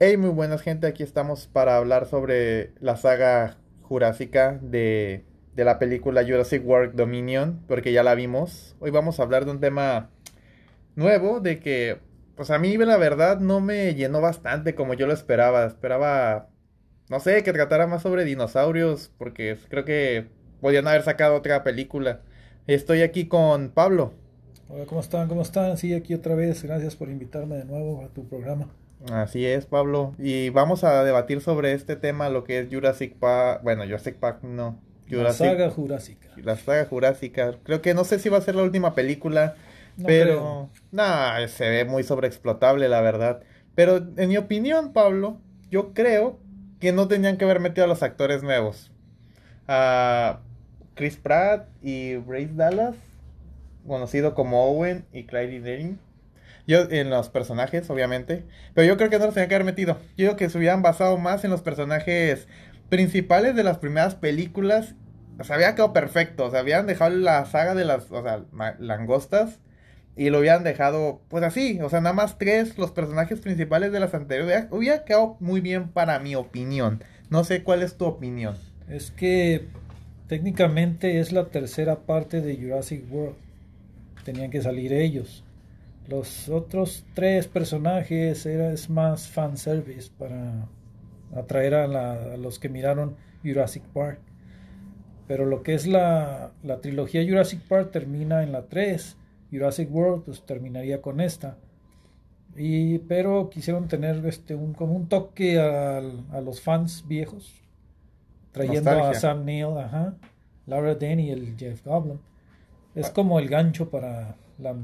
Hey, muy buenas gente, aquí estamos para hablar sobre la saga jurásica de, de la película Jurassic World Dominion, porque ya la vimos. Hoy vamos a hablar de un tema nuevo, de que, pues a mí la verdad no me llenó bastante como yo lo esperaba. Esperaba, no sé, que tratara más sobre dinosaurios, porque creo que podían haber sacado otra película. Estoy aquí con Pablo. Hola, ¿cómo están? ¿Cómo están? Sí, aquí otra vez. Gracias por invitarme de nuevo a tu programa. Así es, Pablo. Y vamos a debatir sobre este tema, lo que es Jurassic Park. Bueno, Jurassic Park no. Jurassic, la saga jurásica. La saga jurásica. Creo que no sé si va a ser la última película, pero nada, se ve muy sobreexplotable, la verdad. Pero en mi opinión, Pablo, yo creo que no tenían que haber metido a los actores nuevos. A Chris Pratt y Brace Dallas, conocido como Owen y Clyde Denning yo, en los personajes, obviamente. Pero yo creo que no los tenía que haber metido. Yo creo que se hubieran basado más en los personajes principales de las primeras películas. O sea, había quedado perfecto. O sea, habían dejado la saga de las o sea, langostas. Y lo hubieran dejado, pues así. O sea, nada más tres, los personajes principales de las anteriores. Hubiera quedado muy bien para mi opinión. No sé cuál es tu opinión. Es que técnicamente es la tercera parte de Jurassic World. Tenían que salir ellos. Los otros tres personajes era, es más fanservice para atraer a, los que miraron Jurassic Park. Pero lo que es la, la, trilogía Jurassic Park termina en la 3. Jurassic World pues terminaría con esta. Y, pero quisieron tener este un, como un toque a, a los fans viejos. Trayendo a Sam Neill, ajá, Laura Dern y el Jeff Goblin. Es ah. como el gancho para la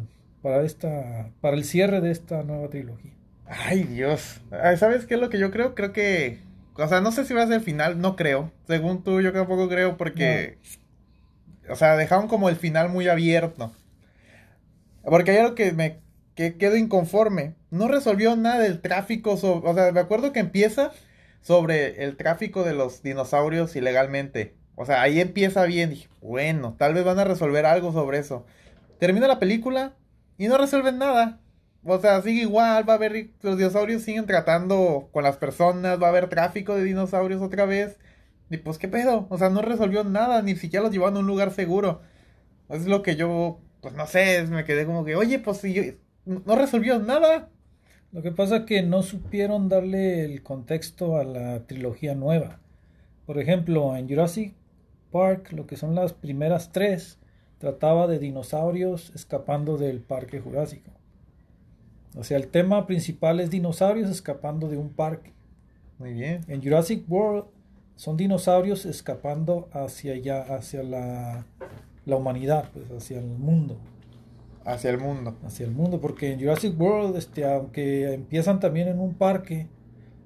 para esta para el cierre de esta nueva trilogía. Ay, Dios. ¿Sabes qué es lo que yo creo? Creo que o sea, no sé si va a ser el final, no creo. Según tú, yo tampoco creo porque o sea, dejaron como el final muy abierto. Porque hay algo que me que quedo inconforme. No resolvió nada del tráfico, o sea, me acuerdo que empieza sobre el tráfico de los dinosaurios ilegalmente. O sea, ahí empieza bien. Dije, bueno, tal vez van a resolver algo sobre eso. Termina la película y no resuelven nada. O sea, sigue igual, va a haber, los dinosaurios siguen tratando con las personas, va a haber tráfico de dinosaurios otra vez. Y pues, ¿qué pedo? O sea, no resolvió nada, ni siquiera los llevaron a un lugar seguro. Es lo que yo, pues no sé, me quedé como que, oye, pues si yo, no resolvió nada. Lo que pasa es que no supieron darle el contexto a la trilogía nueva. Por ejemplo, en Jurassic Park, lo que son las primeras tres, trataba de dinosaurios escapando del parque jurásico. O sea, el tema principal es dinosaurios escapando de un parque. Muy bien. En Jurassic World son dinosaurios escapando hacia allá, hacia la, la humanidad, pues hacia el mundo. Hacia el mundo. Hacia el mundo, porque en Jurassic World, este, aunque empiezan también en un parque,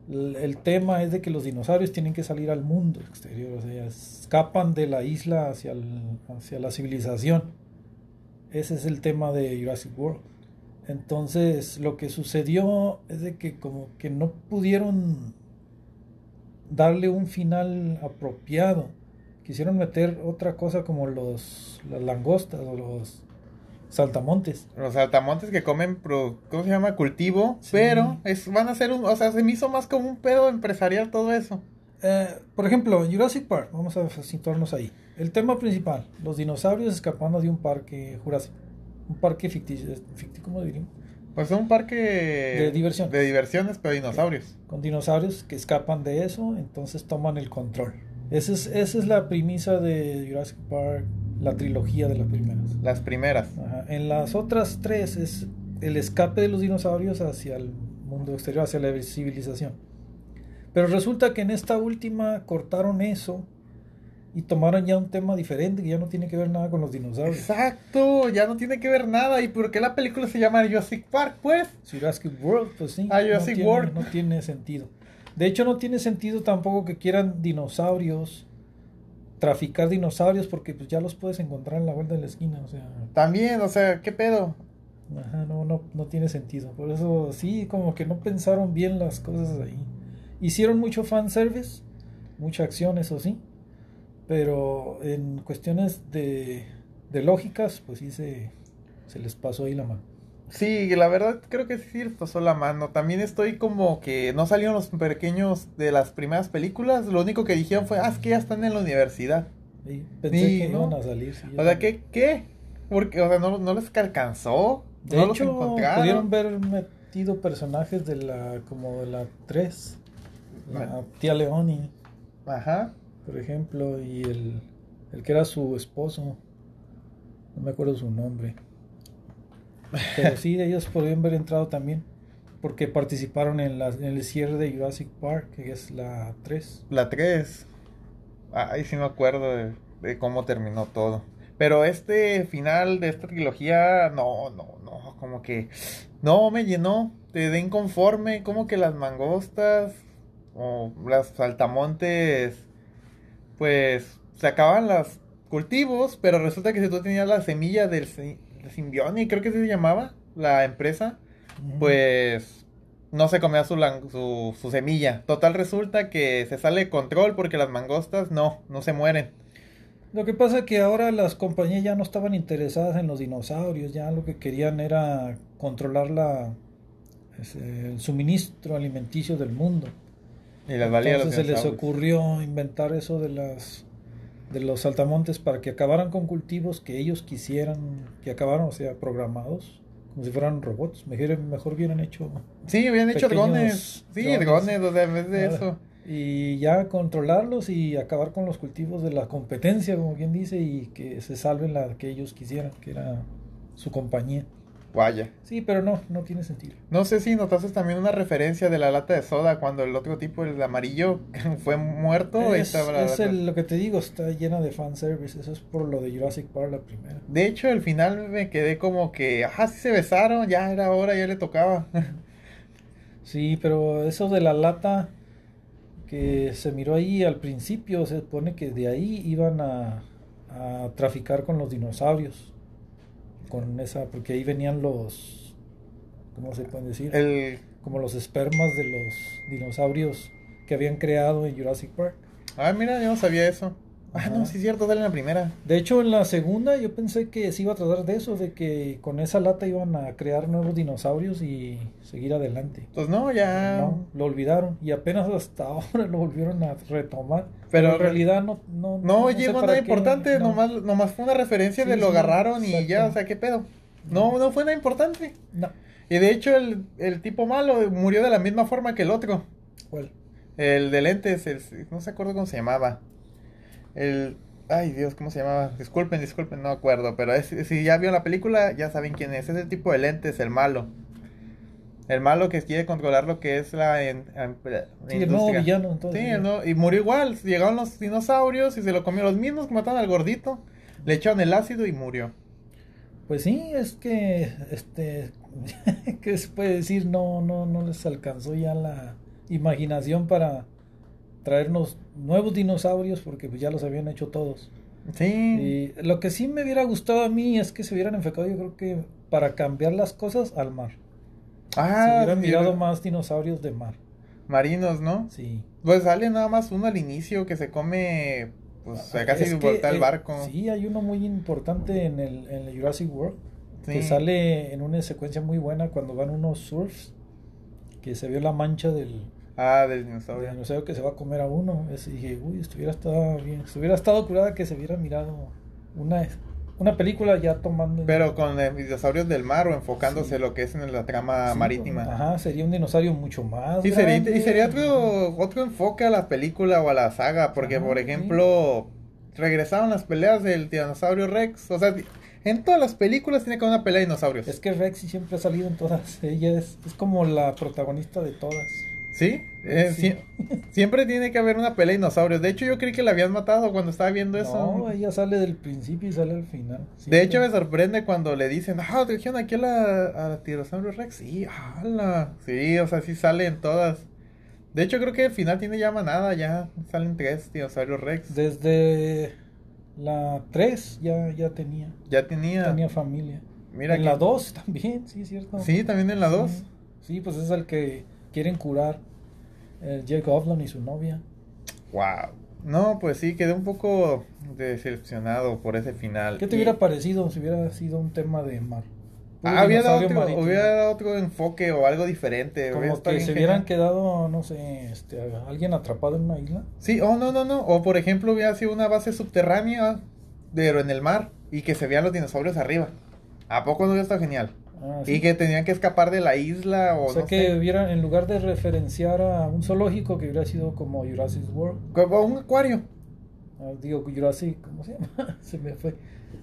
el, tema es de que los dinosaurios tienen que salir al mundo exterior, o sea, escapan de la isla hacia, hacia la civilización. Ese es el tema de Jurassic World. Entonces, lo que sucedió es de que como que no pudieron darle un final apropiado. Quisieron meter otra cosa como los las langostas o los saltamontes. Los saltamontes que comen, pro, ¿cómo se llama? Cultivo, pero es, van a ser un, o sea, se me hizo más como un pedo empresarial todo eso. Eh, por ejemplo, Jurassic Park, vamos a situarnos ahí. El tema principal, los dinosaurios escapando de un parque jurásico. Un parque ficticio, ficticio ¿cómo diríamos? Pues un parque de diversión. De diversiones, pero dinosaurios. Con dinosaurios que escapan de eso, entonces toman el control. Esa es, esa es la premisa de Jurassic Park la trilogía de las primeras. Las primeras. En las otras tres es el escape de los dinosaurios hacia el mundo exterior, hacia la civilización. Pero resulta que en esta última cortaron eso y tomaron ya un tema diferente que ya no tiene que ver nada con los dinosaurios. Exacto, ya no tiene que ver nada. ¿Y por qué la película se llama Jurassic Park, pues? Jurassic World, pues sí. Ah, Jurassic World. No tiene sentido. De hecho, no tiene sentido tampoco que quieran dinosaurios traficar dinosaurios porque pues ya los puedes encontrar en la vuelta de la esquina, o sea. También, o sea, ¿qué pedo? Ajá, no, no, no tiene sentido. Por eso sí, como que no pensaron bien las cosas ahí. Hicieron mucho fanservice, mucha acción, eso sí. Pero en cuestiones de, de lógicas, pues sí se, se les pasó ahí la mano. Sí, la verdad creo que sí pasó la mano. También estoy como que no salieron los pequeños de las primeras películas. Lo único que dijeron fue, ah, es que ya están en la universidad. Sí, pensé Sí, que ¿no? iban a salir. sí, O sea, ¿qué? ¿Qué? Porque, o sea, no, no les alcanzó. De no los hecho, encontraron. pudieron ver metido personajes de la, como de la 3. La tía Leoni, Ajá. por ejemplo, y el, el que era su esposo. No me acuerdo su nombre. Pero sí, ellos podrían haber entrado también. Porque participaron en, la, el cierre de Jurassic Park, que es la 3. La 3. Ay, sí me acuerdo de, de cómo terminó todo. Pero este final de esta trilogía, no, no, no, como que no me llenó, te de inconforme, como que las mangostas o las saltamontes, pues se acaban los cultivos, pero resulta que si tú tenías la semilla del Symbionic, creo que así se llamaba, la empresa, pues no se comía su, su, su semilla. Total resulta que se sale de control porque las mangostas no, no se mueren. Lo que pasa es que ahora las compañías ya no estaban interesadas en los dinosaurios, ya lo que querían era controlar la, el suministro alimenticio del mundo. Y las los Entonces se les ocurrió inventar eso de las de los saltamontes para que acabaran con cultivos que ellos quisieran que acabaran, o sea, programados, como si fueran robots. Mejor, mejor hubieran hecho Sí, habían hecho drones. Sí, drones. drones, o sea, en vez de Nada. eso. y ya controlarlos y acabar con los cultivos de la competencia, como quien dice, y que se salven la que ellos quisieran, que era su compañía. Vaya. Sí, pero no, no tiene sentido. No sé si notaste también una referencia de la lata de soda cuando el otro tipo, el amarillo, fue muerto. Es, es el- lo que te digo, está llena de fanservice. Eso es por lo de Jurassic Park, la primera. De hecho, al final me quedé como que, ah, sí se besaron, ya era hora, ya le tocaba. Sí, pero eso de la lata que se miró ahí al principio, se supone que de ahí iban a, a traficar con los dinosaurios. Con esa, porque ahí venían los, ¿cómo se pueden decir? el, Como los espermas de los dinosaurios que habían creado en Jurassic Park. ah, mira, yo no sabía eso. Ah, no, sí es cierto, sale en la primera. De hecho, en la segunda yo pensé que se iba a tratar de eso, de que con esa lata iban a crear nuevos dinosaurios y seguir adelante. Pues no, ya. No, lo olvidaron y apenas hasta ahora lo volvieron a retomar. Pero Pero, en realidad no. No, No, para nada qué, importante, no. nomás, nomás fue una referencia Sí, de lo sí, agarraron y ya, o sea, ¿qué pedo? No, no fue nada importante. No. Y de hecho, el, el tipo malo murió de la misma forma que el otro. ¿Cuál? El de lentes, el, no se acuerdo cómo se llamaba. El. Ay, Dios, ¿cómo se llamaba? Disculpen, disculpen, no acuerdo. Pero es- si ya vio la película, ya saben quién es. Es el tipo de lentes, el malo. El malo que quiere controlar lo que es la, en- en- la Sí, el nuevo villano, entonces. Sí, el nuevo- y murió igual. Llegaron los dinosaurios y se lo comió los mismos que mataron al gordito. Le echaron el ácido y murió. Pues sí, es que. Este. ¿Qué se puede decir? No, no, no les alcanzó ya la imaginación para traernos nuevos dinosaurios porque pues ya los habían hecho todos. Sí. Y lo que sí me hubiera gustado a mí es que se hubieran enfocado, yo creo que para cambiar las cosas al mar. se Ah, hubieran sí, mirado más dinosaurios de mar. marinos, ¿no? Sí. Pues sale nada más uno al inicio que se come, pues Ah, casi voltea el eh, barco. Sí, hay uno muy importante en el, en el Jurassic World. Que sale en una secuencia muy buena cuando van unos surfs. Que se vio la mancha del, Ah, del dinosaurio. dinosaurio que se va a comer a uno. Es- y dije, uy, estuviera estado bien. Estuviera estado curada que se hubiera mirado una, una película ya tomando. Pero con el dinosaurios del mar o enfocándose Sí. en lo que es en la trama Sí, marítima. Ajá, sería un dinosaurio mucho más. Y sería, y sería otro, otro enfoque a la película o a la saga, porque Ajá, por sí. ejemplo, regresaron las peleas del tiranosaurio Rex. O sea, en todas las películas tiene que haber una pelea de dinosaurios. Es que Rexy siempre ha salido en todas. Ella es, es como la protagonista de todas. ¿Sí? Eh, Sí. sie- siempre tiene que haber una pelea de dinosaurios. De hecho, yo creí que la habían matado cuando estaba viendo eso. No, ella sale del principio y sale al final. De hecho, me sorprende cuando le dicen, ah, trajeron aquí a la, a la Tiranosaurio Rex. Sí, ala. Sí, o sea, sí salen todas. De hecho, creo que al final tiene ya manada, ya salen tres Dinosaurios Rex. Desde la 3 ya, ya tenía. Ya tenía. Tenía familia. Mira en que- la 2 también, sí, es cierto. Sí, también en la 2. Sí. Sí, pues es el que quieren curar. El Jake Oflan y su novia. Wow. No, pues sí, quedé un poco decepcionado por ese final. ¿Qué te Y- hubiera parecido si hubiera sido un tema de mar? Ah, hubiera dado, otro, hubiera dado otro enfoque o algo diferente. Como que se hubieran quedado, no sé, este, alguien atrapado en una isla. Sí, oh, no, no, no. O por ejemplo, hubiera sido una base subterránea, pero en el mar, y que se vean los dinosaurios arriba. ¿A poco no hubiera estado genial? Ah, Y que tenían que escapar de la isla o, O sea no que sé. hubieran, en lugar de referenciar a un zoológico que hubiera sido como Jurassic World, Como un acuario. ah, digo Jurassic, ¿cómo se llama? se me fue.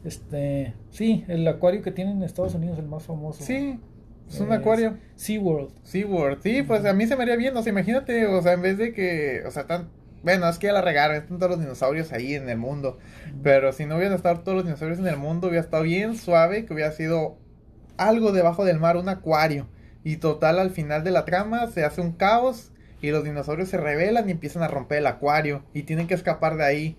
Este, sí, el acuario que tienen en Estados Unidos, el más famoso. Sí, es un acuario. SeaWorld. SeaWorld, sí, pues a mí se me haría bien, o sea, imagínate, o sea, en vez de que, o sea, tan, bueno, es que ya la regaron, están todos los dinosaurios ahí en el mundo, pero si no hubieran estado todos los dinosaurios en el mundo, hubiera estado bien suave, que hubiera sido algo debajo del mar, un acuario, y total, al final de la trama se hace un caos, y los dinosaurios se rebelan y empiezan a romper el acuario, y tienen que escapar de ahí.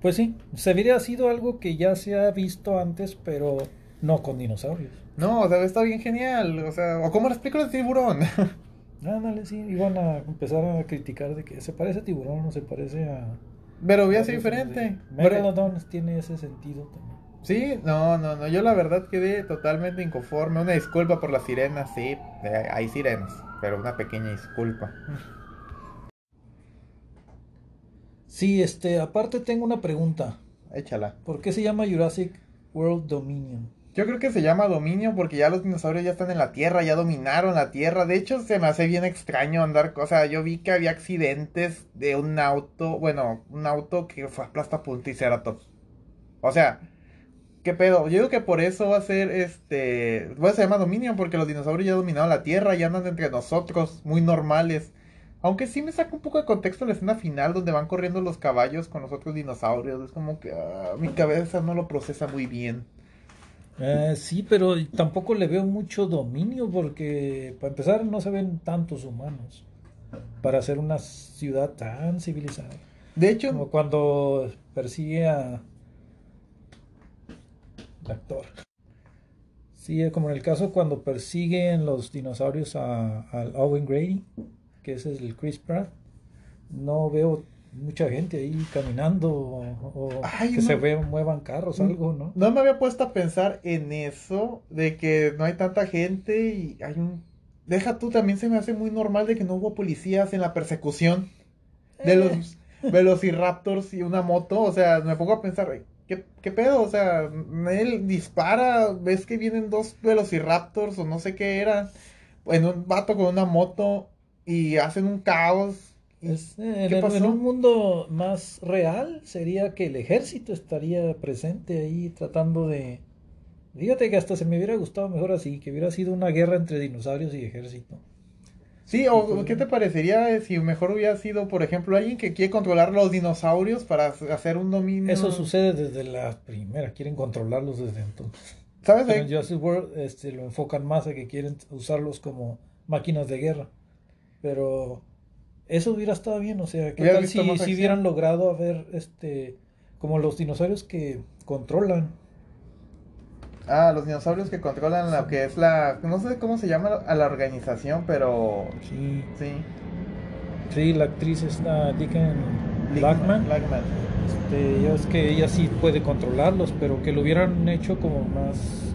Pues sí, se hubiera sido algo que ya se ha visto antes, pero no con dinosaurios. No, o sea, está bien genial, o sea, o como las películas de tiburón. Ándale, sí, iban a empezar a criticar de que se parece a tiburón o se parece a... pero hubiera sido diferente. Megalodon tiene ese sentido también. Sí, no, no, no, yo la verdad quedé totalmente inconforme. Una disculpa por las sirenas, sí, eh, hay sirenas, pero una pequeña disculpa. Sí, este, aparte tengo una pregunta. Échala. ¿Por qué se llama Jurassic World Dominion? Yo creo que se llama dominio porque ya los dinosaurios ya están en la Tierra, ya dominaron la Tierra. De hecho, se me hace bien extraño andar, o sea, yo vi que había accidentes de un auto, bueno, un auto que fue aplasta por un triceratops. O sea, ¿qué pedo? Yo digo que por eso va a ser, este, bueno, se llama dominio porque los dinosaurios ya dominaron la Tierra, ya andan entre nosotros, muy normales. Aunque sí me saca un poco de contexto la escena final donde van corriendo los caballos con los otros dinosaurios. Es como que ah, mi cabeza no lo procesa muy bien. Eh, sí, pero tampoco le veo mucho dominio porque, para empezar, no se ven tantos humanos para hacer una ciudad tan civilizada. De hecho, Como cuando persigue a... el actor. Sí, como en el caso cuando persiguen los dinosaurios a, al Owen Grady, que ese es el Chris Pratt. No veo mucha gente ahí caminando o, o Ay, que no. se ve, muevan carros, algo, ¿no? No me había puesto a pensar en eso, de que no hay tanta gente y hay un... Deja tú, también se me hace muy normal de que no hubo policías en la persecución de Eh. los velociraptors y una moto. O sea, me pongo a pensar, ¿qué, qué pedo? O sea, él dispara, ves que vienen dos velociraptors o no sé qué era, en un vato con una moto y hacen un caos. Es, eh, ¿Qué el- en pasó? un mundo más real sería que el ejército estaría presente ahí tratando de... Fíjate que hasta se me hubiera gustado mejor así, que hubiera sido una guerra entre dinosaurios y ejército. Sí, o ¿qué te parecería si mejor hubiera sido, por ejemplo, alguien que quiere controlar los dinosaurios para hacer un dominio? Eso sucede desde la primera, quieren controlarlos desde entonces. ¿Sabes? Pero en Jurassic World este, lo enfocan más a que quieren usarlos como máquinas de guerra. Pero eso hubiera estado bien, o sea, ¿qué tal si, si hubieran logrado haber, este, como los dinosaurios que controlan? Ah, los dinosaurios que controlan lo que es la... No sé cómo se llama a la organización, pero... Sí, Sí. sí, la actriz está Deacon Blackman. Blackman. Blackman. Este, ya es que ella sí puede controlarlos, pero que lo hubieran hecho como más,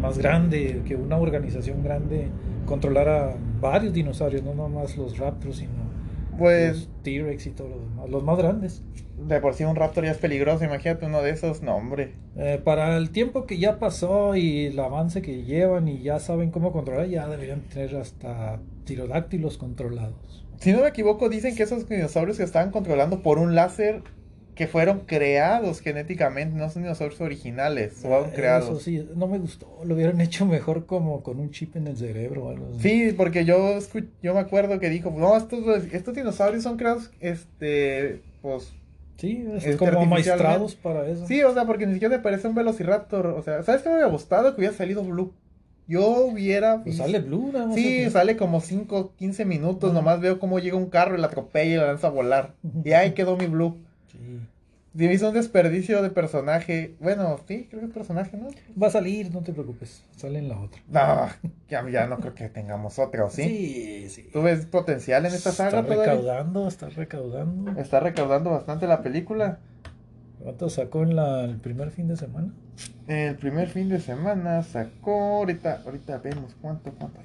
más grande, que una organización grande controlara varios dinosaurios, no nomás los raptors, sino Pues los T-Rex y todos los demás, los más grandes. De por sí un raptor ya es peligroso, imagínate uno de esos, no hombre. Eh, para el tiempo que ya pasó y el avance que llevan y ya saben cómo controlar, ya deberían tener hasta pterodáctilos controlados. Si no me equivoco, dicen que esos dinosaurios se estaban controlando por un láser que fueron creados genéticamente, no son dinosaurios originales, fueron Eh, creados. Eso sí, no me gustó, lo hubieran hecho mejor como con un chip en el cerebro o algo así. Sí, porque yo yo me acuerdo que dijo, no, estos, estos dinosaurios son creados, este, pues, Sí, es Este, como maestrados para eso. sí, o sea, porque ni siquiera me parece un velociraptor, o sea, ¿sabes qué me hubiera gustado? Que hubiera salido Blue. Yo hubiera... Pues sale Blue, nada más. Sí, al sale como 5, 15 minutos, nomás veo cómo llega un carro y la atropella y la lanza a volar. Y ahí quedó mi Blue. Sí. Hizo un desperdicio de personaje. Bueno, sí, creo que es personaje, ¿no? Va a salir, no te preocupes, sale en la otra. No, ya, ya no creo que tengamos otro, ¿sí? Sí, sí. ¿Tú ves potencial en esta saga Está todavía? recaudando, está recaudando. Está recaudando bastante la película. ¿Cuánto sacó en la, el primer fin de semana? El primer fin de semana sacó, ahorita, ahorita vemos cuánto, cuánto.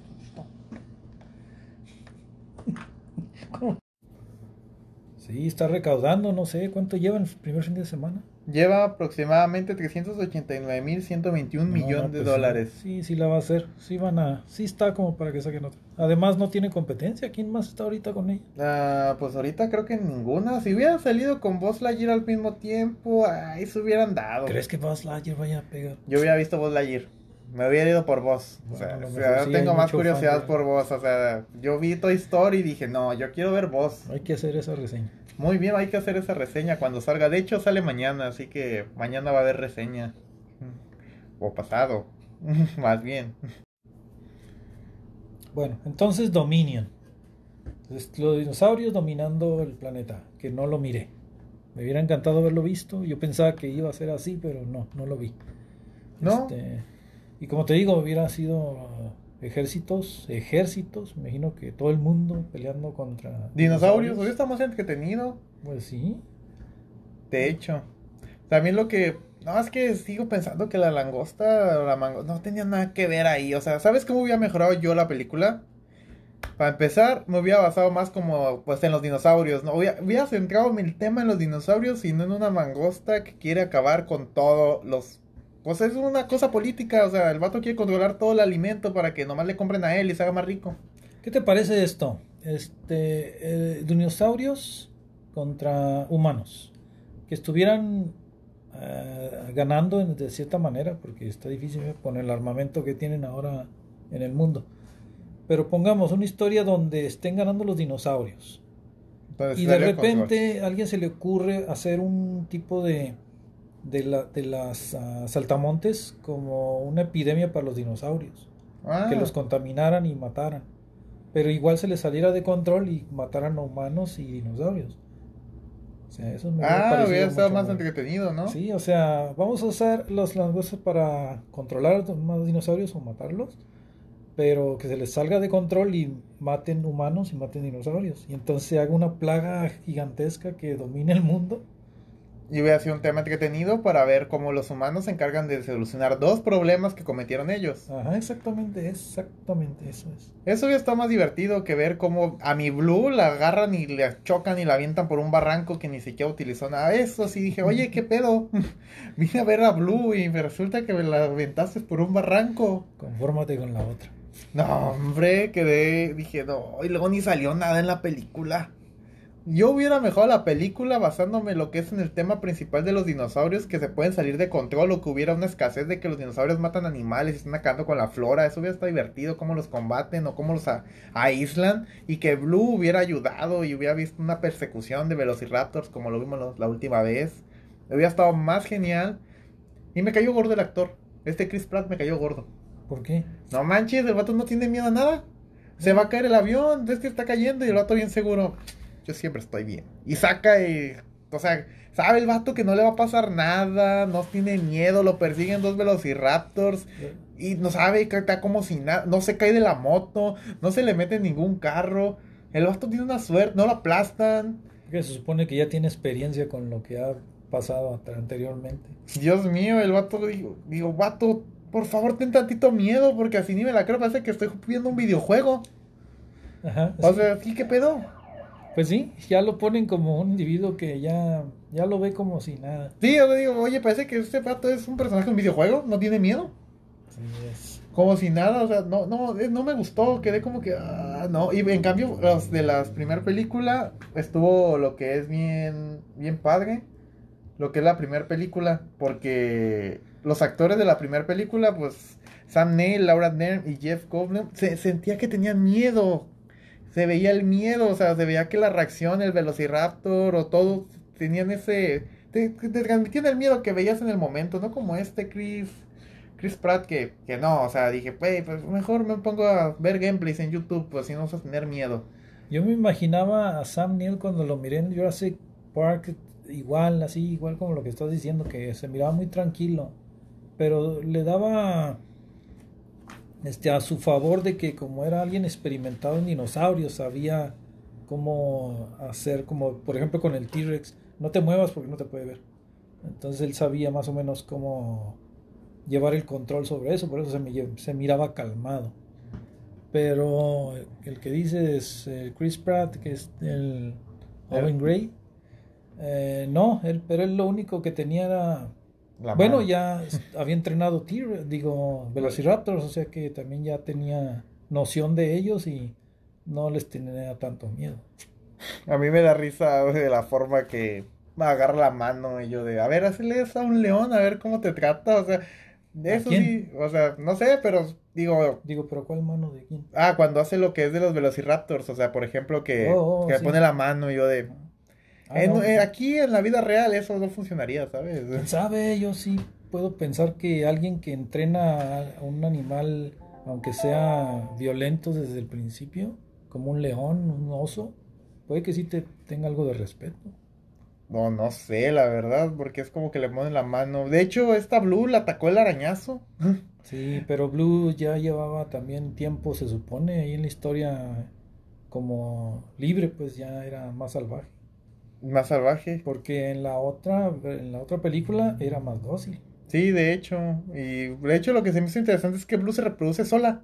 Sí, está recaudando, no sé, ¿cuánto lleva en el primer fin de semana? Lleva aproximadamente 389.121 millones de pues dólares. Sí, sí la va a hacer. Sí van a, sí está como para que saquen otra. Además no tiene competencia. ¿Quién más está ahorita con ella? Ah, pues ahorita creo que ninguna. Si hubiera salido con Buzz Lightyear al mismo tiempo, ahí se hubieran dado. ¿Crees que Buzz Lightyear vaya a pegar? Yo hubiera visto Buzz Lightyear. Me hubiera ido por vos. o sea, Bueno, a lo o mejor sea, sí tengo más curiosidad fan por vos. O sea, yo vi Toy Story y dije, no, yo quiero ver vos. Hay que hacer esa reseña. Muy bien, hay que hacer esa reseña cuando salga. De hecho, sale mañana, así que mañana va a haber reseña. O pasado, más bien. Bueno, entonces Dominion. Los dinosaurios dominando el planeta, que no lo miré. Me hubiera encantado haberlo visto. Yo pensaba que iba a ser así, pero no, no lo vi. ¿No? Este, y como te digo, hubiera sido ejércitos, ejércitos, me imagino que todo el mundo peleando contra Dinosaurios, hoy está más entretenido. Pues sí. De hecho, también lo que. No, es que sigo pensando que la langosta o la mango no tenía nada que ver ahí. O sea, ¿sabes cómo hubiera mejorado yo la película? Para empezar, me hubiera basado más como pues en los dinosaurios. ¿no? Hubiera, hubiera centrado el tema en los dinosaurios y no en una mangosta que quiere acabar con todos los. Pues es una cosa política. O sea, el vato quiere controlar todo el alimento para que nomás le compren a él y se haga más rico. ¿Qué te parece esto? Este, eh, dinosaurios contra humanos. Que estuvieran eh, ganando de cierta manera, porque está difícil ¿eh? con el armamento que tienen ahora en el mundo. Pero pongamos una historia donde estén ganando los dinosaurios. Entonces, Y de repente a alguien se le ocurre hacer un tipo de, de, la, de las ah, saltamontes como una epidemia para los dinosaurios. Ah, Que los contaminaran y mataran. Pero igual se les saliera de control y mataran a humanos y dinosaurios. O sea, eso me ah, hubiera estado más bueno. entretenido, ¿no? Sí, o sea, vamos a usar los langostas para controlar más dinosaurios o matarlos, pero que se les salga de control y maten humanos y maten dinosaurios. Y entonces se haga una plaga gigantesca que domine el mundo. Y hubiera sido un tema entretenido para ver cómo los humanos se encargan de solucionar dos problemas que cometieron ellos. Ajá, exactamente, exactamente eso es. Eso hubiera estado más divertido que ver cómo a mi Blue la agarran y le chocan y la avientan por un barranco que ni siquiera utilizó nada. Eso sí dije, oye, ¿qué pedo? Vine a ver a Blue y me resulta que me la aventaste por un barranco. Confórmate con la otra. No, hombre, quedé, dije, no, y luego ni salió nada en la película. Yo hubiera mejorado la película basándome en lo que es en el tema principal de los dinosaurios que se pueden salir de control o que hubiera una escasez de que los dinosaurios matan animales y están acabando con la flora. Eso hubiera estado divertido, cómo los combaten o cómo los a- aíslan y que Blue hubiera ayudado y hubiera visto una persecución de velociraptors como lo vimos la última vez. Hubiera estado más genial. Y me cayó gordo el actor. Este Chris Pratt me cayó gordo. ¿Por qué? No manches, el vato no tiene miedo a nada. Se va a caer el avión, es que está cayendo y el vato bien seguro. Yo siempre estoy bien. Y saca y... O sea, sabe el vato que no le va a pasar nada, no tiene miedo, lo persiguen dos velociraptors y no sabe que está como si nada, no se cae de la moto, no se le mete en ningún carro. El vato tiene una suerte, no lo aplastan. Porque se supone que ya tiene experiencia con lo que ha pasado ante- anteriormente. Dios mío, el vato, digo, digo, vato, por favor ten tantito miedo porque así ni me la creo, parece que estoy viendo un videojuego. Ajá. O sea, ¿sí qué pedo? Pues sí, ya lo ponen como un individuo que ya, ya lo ve como si nada. Sí, yo le digo, oye, parece que este pato es un personaje de un videojuego, no tiene miedo. Sí, es. Como si nada, o sea, no, no, eh, no me gustó, quedé como que, ah, no. Y en cambio, los de la primera película, estuvo lo que es bien, bien padre, lo que es la primera película, porque los actores de la primera película, pues, Sam Neill, Laura Dern y Jeff Goldblum, se sentía que tenían miedo. Se veía el miedo, o sea, se veía que la reacción, el Velociraptor o todo, tenían ese... Te, te transmitían el miedo que veías en el momento, no como este Chris... Chris Pratt que, que no, o sea, dije, "Güey, pues mejor me pongo a ver gameplays en YouTube, pues si no vas a tener miedo. Yo me imaginaba a Sam Neill cuando lo miré en Jurassic Park igual, así, igual como lo que estás diciendo, que se miraba muy tranquilo, pero le daba este a su favor de que como era alguien experimentado en dinosaurios, sabía cómo hacer, como por ejemplo con el T-Rex, no te muevas porque no te puede ver. Entonces él sabía más o menos cómo llevar el control sobre eso, por eso se, me, se miraba calmado. Pero el que dice es eh, Chris Pratt, que es el Owen Gray. Eh, no, él, pero él lo único que tenía era... bueno, ya había entrenado T, digo, Velociraptors, o sea que también ya tenía noción de ellos y no les tenía tanto miedo. A mí me da risa de la forma que me agarra la mano y yo de, a ver, hazle eso a un león, a ver cómo te trata, o sea, eso sí, o sea, no sé, pero digo... Digo, pero ¿cuál mano de quién? Ah, cuando hace lo que es de los Velociraptors, o sea, por ejemplo, que, oh, oh, que pone la mano y yo de... Ah, eh, aquí en la vida real eso no funcionaría, ¿sabes? sabe? Yo sí puedo pensar que alguien que entrena a un animal, aunque sea violento desde el principio, como un león, un oso, puede que sí te tenga algo de respeto. No, no sé, la verdad, porque es como que le ponen la mano. De hecho, esta Blue la atacó el arañazo. Sí, pero Blue ya llevaba también tiempo, se supone, ahí en la historia como libre, pues ya era más salvaje. Más salvaje. Porque en la otra, en la otra película era más dócil. Sí, de hecho. Y de hecho lo que se me hizo interesante es que Blue se reproduce sola.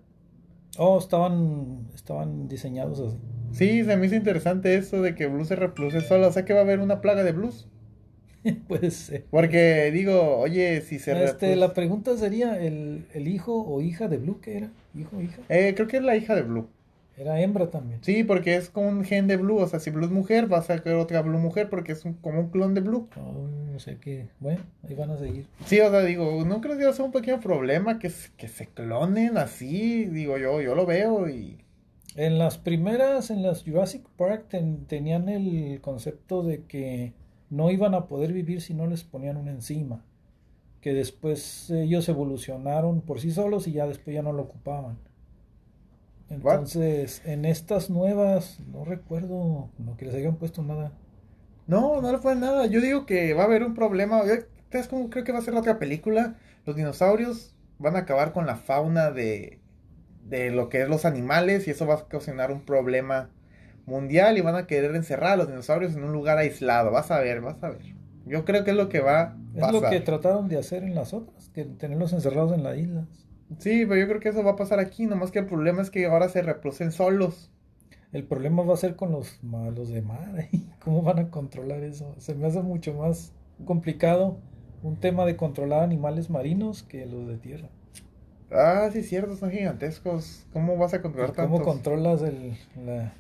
Oh, estaban, estaban diseñados así. Sí, se me hizo interesante eso de que Blue se reproduce sola. O sea que va a haber una plaga de blues. Puede ser. Porque digo, oye, si se este, La pregunta sería, ¿el, ¿el, hijo o hija de Blue qué era? ¿Hijo o hija? Eh, creo que es la hija de Blue. Era hembra también. Sí, porque es como un gen de Blue. O sea, si Blue es mujer, va a sacar otra Blue mujer porque es como un clon de Blue. Oh, o sea que, bueno, ahí van a seguir. Sí, o sea, digo, no creo que sea un pequeño problema que, que se clonen así. Digo, yo, yo lo veo y... En las primeras, en las Jurassic Park, tenían el concepto de que no iban a poder vivir si no les ponían una enzima. Que después ellos evolucionaron por sí solos y ya después ya no lo ocupaban. Entonces, en estas nuevas, no recuerdo no que les hayan puesto nada. No, no le fue nada. Yo digo que va a haber un problema. ¿Sabes cómo creo que va a ser la otra película? Los dinosaurios van a acabar con la fauna de, de lo que es los animales y eso va a ocasionar un problema mundial y van a querer encerrar a los dinosaurios en un lugar aislado. Vas a ver, vas a ver. Yo creo que es lo que va a pasar. Es lo que trataron de hacer en las otras, que tenerlos encerrados en las islas. Sí, pero yo creo que eso va a pasar aquí, nomás que el problema es que ahora se reproducen solos. El problema va a ser con los malos de mar. ¿Cómo van a controlar eso? Se me hace mucho más complicado un tema de controlar animales marinos que los de tierra. Ah, sí, cierto, son gigantescos. ¿Cómo vas a controlar ¿Cómo controlas el,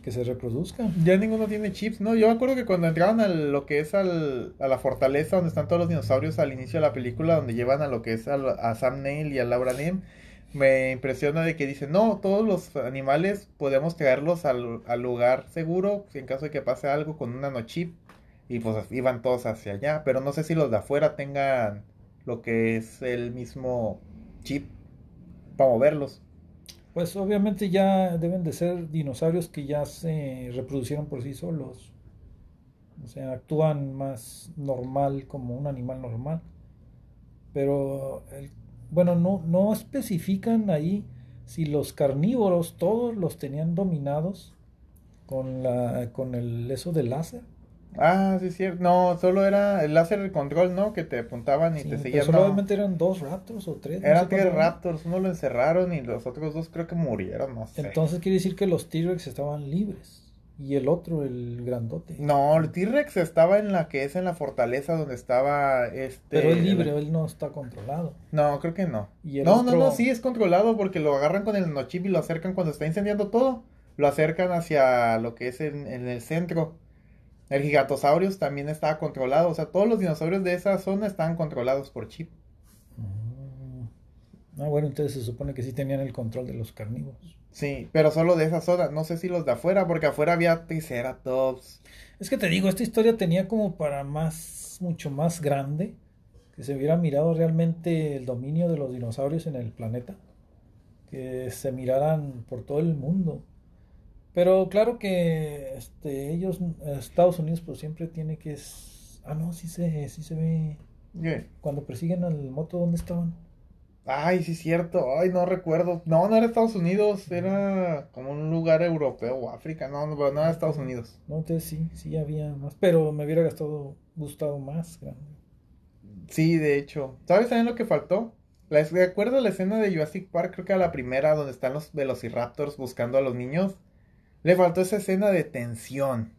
que se reproduzcan? Ya ninguno tiene chips, ¿no? Yo me acuerdo que cuando entraban a lo que es al, a la fortaleza donde están todos los dinosaurios al inicio de la película, donde llevan a lo que es a, Sam Neill y a Laura Nim, me impresiona de que dicen, no, todos los animales podemos traerlos al, al lugar seguro en caso de que pase algo con un nanochip. Y pues iban todos hacia allá, pero no sé si los de afuera tengan lo que es el mismo chip para moverlos. Pues obviamente ya deben de ser dinosaurios que ya se reproducieron por sí solos. O sea, actúan más normal como un animal normal. Pero, bueno, no, no especifican ahí si los carnívoros todos los tenían dominados con, la, con el eso de láser. Ah, sí, cierto. No, solo era el láser de control, ¿no? Que te apuntaban y te seguían. solamente eran dos raptors o tres. Eran tres raptors, uno lo encerraron y los otros dos creo que murieron, no sé. Entonces quiere decir que los T-Rex estaban libres. Y el otro, el grandote. No, el T-Rex estaba en la que es en la fortaleza donde estaba este. Pero es libre, él no está controlado. No, creo que no. no, no, no, sí es controlado porque lo agarran con el nochip y lo acercan cuando está incendiando todo. Lo acercan hacia lo que es en el centro. El Gigatosaurus también estaba controlado. O sea, todos los dinosaurios de esa zona estaban controlados por chip. Ah, bueno, entonces se supone que sí tenían el control de los carnívoros. Sí, pero solo de esa zona. No sé si los de afuera, porque afuera había Triceratops. Es que te digo, esta historia tenía como para más, mucho más grande. Que se hubiera mirado realmente el dominio de los dinosaurios en el planeta. Que se miraran por todo el mundo. Pero claro que este, ellos, Estados Unidos, pues siempre tiene que... Ah, no, sí se, sí se ve. Cuando persiguen al moto, ¿dónde estaban? Ay, sí es cierto. Ay, no recuerdo. No, no era Estados Unidos. Era como un lugar europeo o África. No, no, no era Estados Unidos. No, entonces sí, sí había más. Pero me hubiera gastado, gustado más grande. Sí, de hecho. ¿Sabes también lo que faltó? La, ¿De acuerdo a la escena de Jurassic Park? Creo que a la primera, donde están los velociraptors buscando a los niños. Le faltó esa escena de tensión.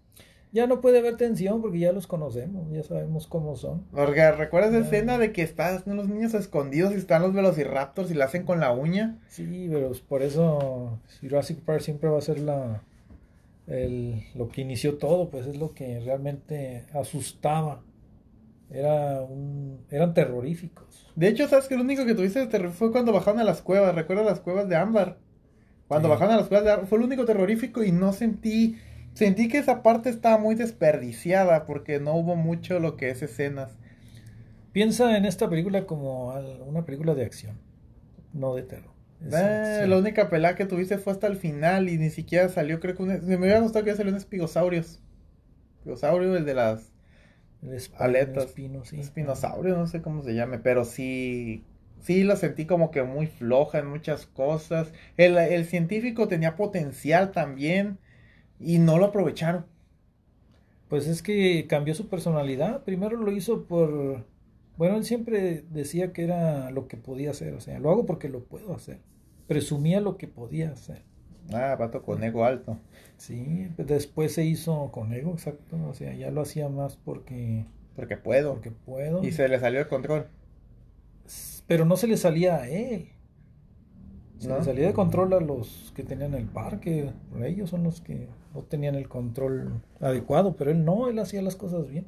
Ya no puede haber tensión porque ya los conocemos, ya sabemos cómo son. Porque recuerdas esa escena de que están los niños escondidos y están los velociraptors y la hacen con la uña. Sí, pero por eso Jurassic Park siempre va a ser la el, lo que inició todo, pues es lo que realmente asustaba. Era un, eran terroríficos. De hecho, sabes que lo único que tuviste de terror fue cuando bajaron a las cuevas. ¿Recuerdas las cuevas de Ámbar? Cuando Sí. bajaron a las cuevas fue lo único terrorífico y no sentí sentí que esa parte estaba muy desperdiciada porque no hubo mucho lo que es escenas. Piensa en esta película como una película de acción, no de terror. Eh, la única pelea que tuviste fue hasta el final y ni siquiera salió, creo que un, me hubiera gustado que salió un espigosaurios. Espigosaurio, el de las El aletas. el espino, sí. espinosaurio, no sé cómo se llame, pero sí, sí lo sentí como que muy floja en muchas cosas. El, el científico tenía potencial también y no lo aprovecharon. Pues es que cambió su personalidad. Primero lo hizo por... Bueno, él siempre decía que era lo que podía hacer. O sea, lo hago porque lo puedo hacer. Presumía lo que podía hacer. Ah, vato con ego alto. Sí, pues después se hizo con ego, exacto. O sea, ya lo hacía más porque, Porque puedo. porque puedo. Y se le salió el control. Pero no se le salía a él. Se ¿No? le salía de control a los que tenían el parque. Ellos son los que no tenían el control adecuado, pero él no, él hacía las cosas bien.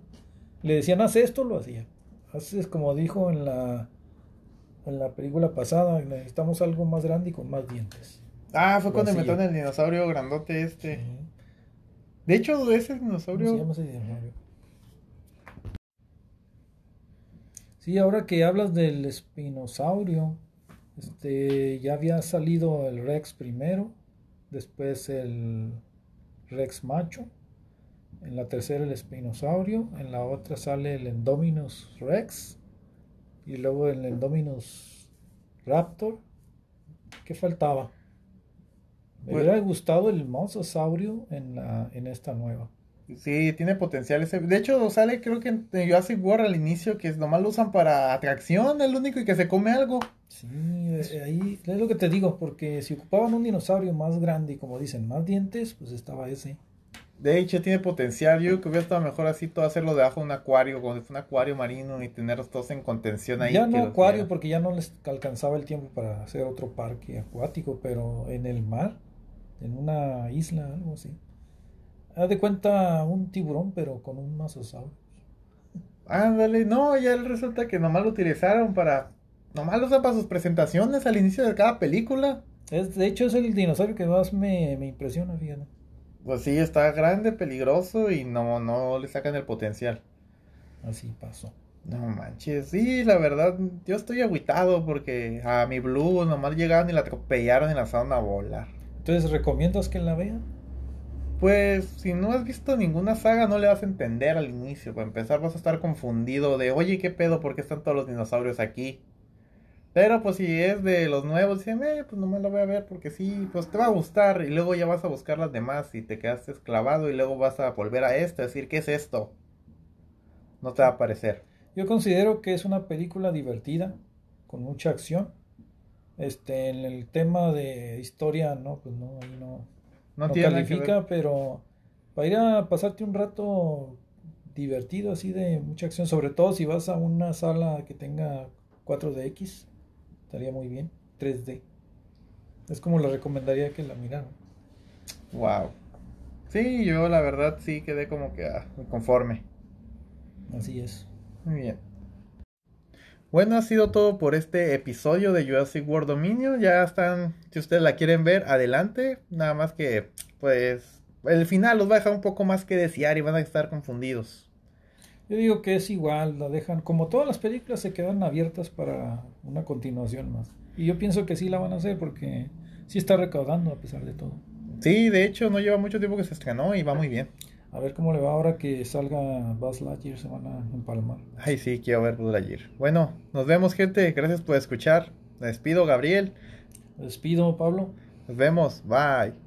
Le decían, haz esto, lo hacía. Haces como dijo en la, en la película pasada, necesitamos algo más grande y con más dientes. Ah, fue cuando Lo hacía. inventaron el dinosaurio grandote este. Sí. De hecho, ese ¿Cómo se dinosaurio. llama ese dinosaurio? Sí, ahora que hablas del espinosaurio, este, ya había salido el Rex primero, después el Rex macho, en la tercera el espinosaurio, en la otra sale el Endominus Rex y luego el Endominus Raptor. ¿Qué faltaba? Me Pues- hubiera gustado el Mosasaurio en la en esta nueva. Sí, tiene potencial ese. De hecho, sale creo que en Jurassic World al inicio que nomás lo usan para atracción, el único y que se come algo. Sí, eh, ahí es lo que te digo, porque si ocupaban un dinosaurio más grande y como dicen, más dientes, pues estaba ese. De hecho, tiene potencial. Yo creo que hubiera estado mejor así todo hacerlo debajo de un acuario, como si fuera un acuario marino y tenerlos todos en contención ahí. ya no acuario, porque ya no les alcanzaba el tiempo para hacer otro parque acuático, pero en el mar, en una isla, algo así. Haz de cuenta un tiburón, pero con un masosaurio. Ándale, no, ya resulta que nomás lo utilizaron para. Nomás lo usan para sus presentaciones al inicio de cada película. Es, de hecho, es el dinosaurio que más me, me impresiona, fíjate. Pues sí, está grande, peligroso y no, no le sacan el potencial. Así pasó. No manches, sí, la verdad, yo estoy agüitado porque a mi Blue nomás llegaron y la atropellaron y la lanzaron a volar. Entonces, ¿recomiendas que la vean? Pues si no has visto ninguna saga no le vas a entender al inicio. Para empezar vas a estar confundido de, oye, ¿qué pedo? ¿Por qué están todos los dinosaurios aquí? Pero pues si es de los nuevos, dicen, eh, pues nomás lo voy a ver porque sí, pues te va a gustar. Y luego ya vas a buscar las demás y te quedaste esclavado y luego vas a volver a esto, decir, ¿qué es esto? No te va a parecer. Yo considero que es una película divertida, con mucha acción. Este, en el tema de historia, no, pues no, ahí no, No, no tiene nada que califica, ver. pero para ir a pasarte un rato divertido, así de mucha acción, sobre todo si vas a una sala que tenga 4DX, estaría muy bien, 3D. Es como le recomendaría que la miraran. Wow. Sí, yo la verdad sí quedé como que ah, conforme. Así es. Muy bien. Bueno, ha sido todo por este episodio de Jurassic World Dominion. Ya están, si ustedes la quieren ver, adelante. Nada más que, pues, el final los va a dejar un poco más que desear y van a estar confundidos. Yo digo que es igual, la dejan, como todas las películas se quedan abiertas para una continuación más. Y yo pienso que sí la van a hacer porque sí está recaudando a pesar de todo. Sí, de hecho, no lleva mucho tiempo que se estrenó y va muy bien. A ver cómo le va ahora que salga Buzz Lightyear, se van a empalmar. Ay, sí, quiero ver Buzz Lightyear. Bueno, nos vemos, gente. Gracias por escuchar. Me despido, Gabriel. Me despido, Pablo. Nos vemos. Bye.